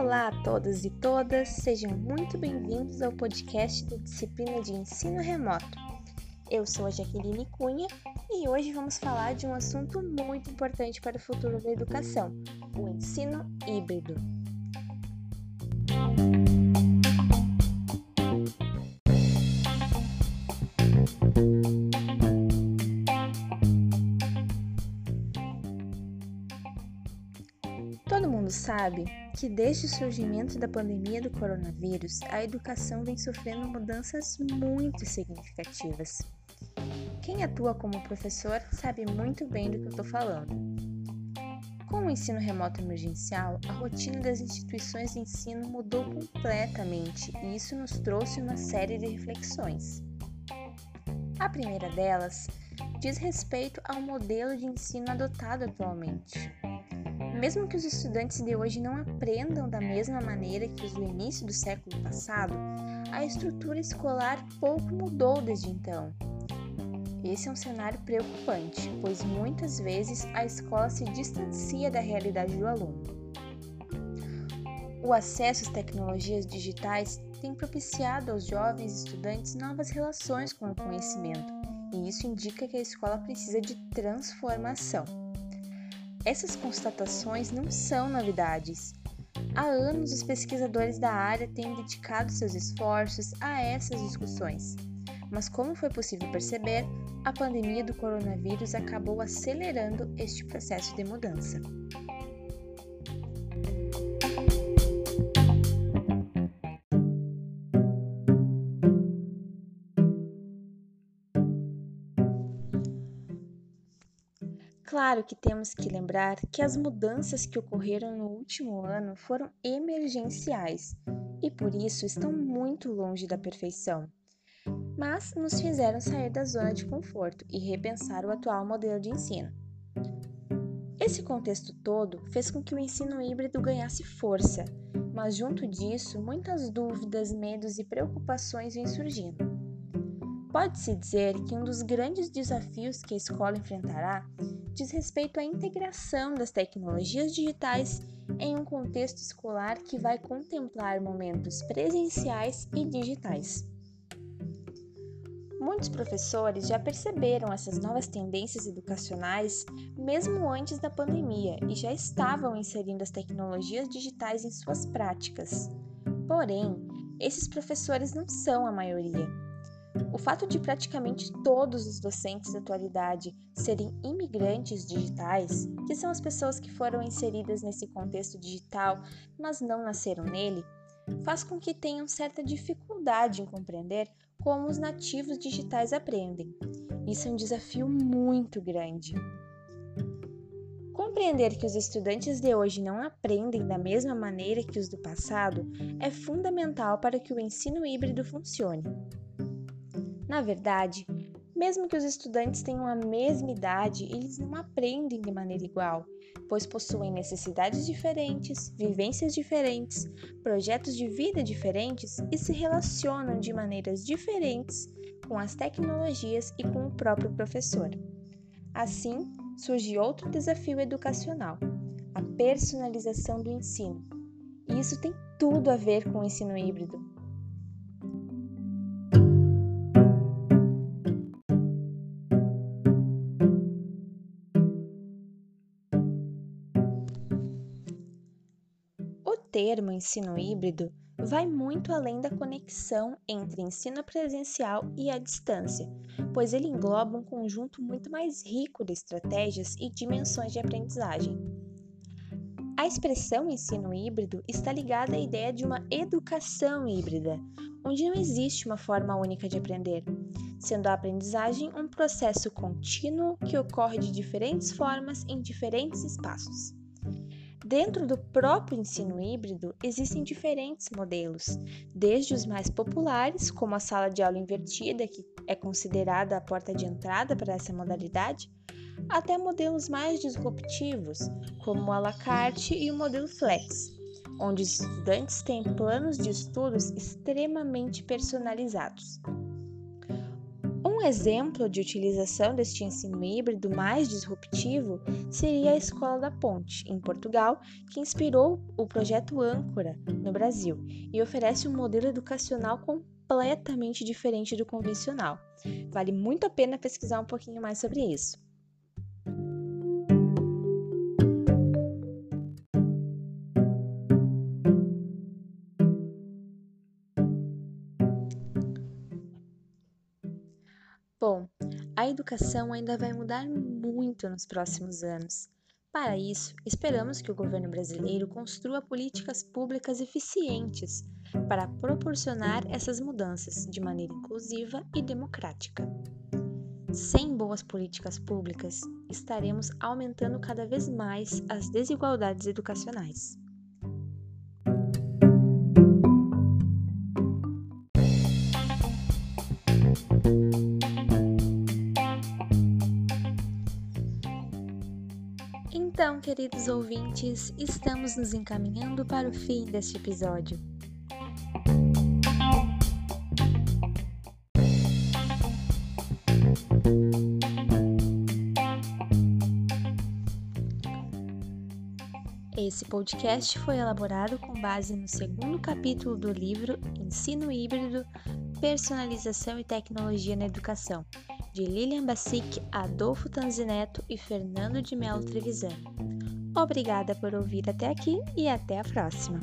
Olá a todos e todas, sejam muito bem-vindos ao podcast da disciplina de ensino remoto. Eu sou a Jaqueline Cunha e hoje vamos falar de um assunto muito importante para o futuro da educação: o ensino híbrido. Todo mundo sabe que desde o surgimento da pandemia do coronavírus, a educação vem sofrendo mudanças muito significativas. Quem atua como professor sabe muito bem do que eu estou falando. Com o ensino remoto emergencial, a rotina das instituições de ensino mudou completamente e isso nos trouxe uma série de reflexões. A primeira delas diz respeito ao modelo de ensino adotado atualmente. Mesmo que os estudantes de hoje não aprendam da mesma maneira que os do início do século passado, a estrutura escolar pouco mudou desde então. Esse é um cenário preocupante, pois muitas vezes a escola se distancia da realidade do aluno. O acesso às tecnologias digitais tem propiciado aos jovens estudantes novas relações com o conhecimento, e isso indica que a escola precisa de transformação. Essas constatações não são novidades. Há anos, os pesquisadores da área têm dedicado seus esforços a essas discussões. Mas, como foi possível perceber, a pandemia do coronavírus acabou acelerando este processo de mudança. Claro que temos que lembrar que as mudanças que ocorreram no último ano foram emergenciais e por isso estão muito longe da perfeição, mas nos fizeram sair da zona de conforto e repensar o atual modelo de ensino. Esse contexto todo fez com que o ensino híbrido ganhasse força, mas junto disso, muitas dúvidas, medos e preocupações vêm surgindo. Pode-se dizer que um dos grandes desafios que a escola enfrentará diz respeito à integração das tecnologias digitais em um contexto escolar que vai contemplar momentos presenciais e digitais. Muitos professores já perceberam essas novas tendências educacionais mesmo antes da pandemia e já estavam inserindo as tecnologias digitais em suas práticas. Porém, esses professores não são a maioria o fato de praticamente todos os docentes da atualidade serem imigrantes digitais, que são as pessoas que foram inseridas nesse contexto digital, mas não nasceram nele, faz com que tenham certa dificuldade em compreender como os nativos digitais aprendem. Isso é um desafio muito grande. Compreender que os estudantes de hoje não aprendem da mesma maneira que os do passado é fundamental para que o ensino híbrido funcione. Na verdade, mesmo que os estudantes tenham a mesma idade, eles não aprendem de maneira igual, pois possuem necessidades diferentes, vivências diferentes, projetos de vida diferentes e se relacionam de maneiras diferentes com as tecnologias e com o próprio professor. Assim, surge outro desafio educacional: a personalização do ensino. E isso tem tudo a ver com o ensino híbrido, termo ensino híbrido vai muito além da conexão entre ensino presencial e a distância, pois ele engloba um conjunto muito mais rico de estratégias e dimensões de aprendizagem. A expressão ensino híbrido está ligada à ideia de uma educação híbrida, onde não existe uma forma única de aprender, sendo a aprendizagem um processo contínuo que ocorre de diferentes formas em diferentes espaços. Dentro do próprio ensino híbrido, existem diferentes modelos, desde os mais populares, como a sala de aula invertida, que é considerada a porta de entrada para essa modalidade, até modelos mais disruptivos, como o à la carte e o modelo flex, onde os estudantes têm planos de estudos extremamente personalizados. Um exemplo de utilização deste ensino híbrido mais disruptivo seria a Escola da Ponte, em Portugal, que inspirou o projeto Âncora no Brasil e oferece um modelo educacional completamente diferente do convencional. Vale muito a pena pesquisar um pouquinho mais sobre isso. Bom, a educação ainda vai mudar muito nos próximos anos. Para isso, esperamos que o governo brasileiro construa políticas públicas eficientes para proporcionar essas mudanças de maneira inclusiva e democrática. Sem boas políticas públicas, estaremos aumentando cada vez mais as desigualdades educacionais. Então, queridos ouvintes, estamos nos encaminhando para o fim deste episódio. Esse podcast foi elaborado com base no segundo capítulo do livro Ensino Híbrido, Personalização e Tecnologia na Educação, de Lilian Bassic, Adolfo Tanzineto e Fernando de Melo Trevisan. Obrigada por ouvir até aqui e até a próxima!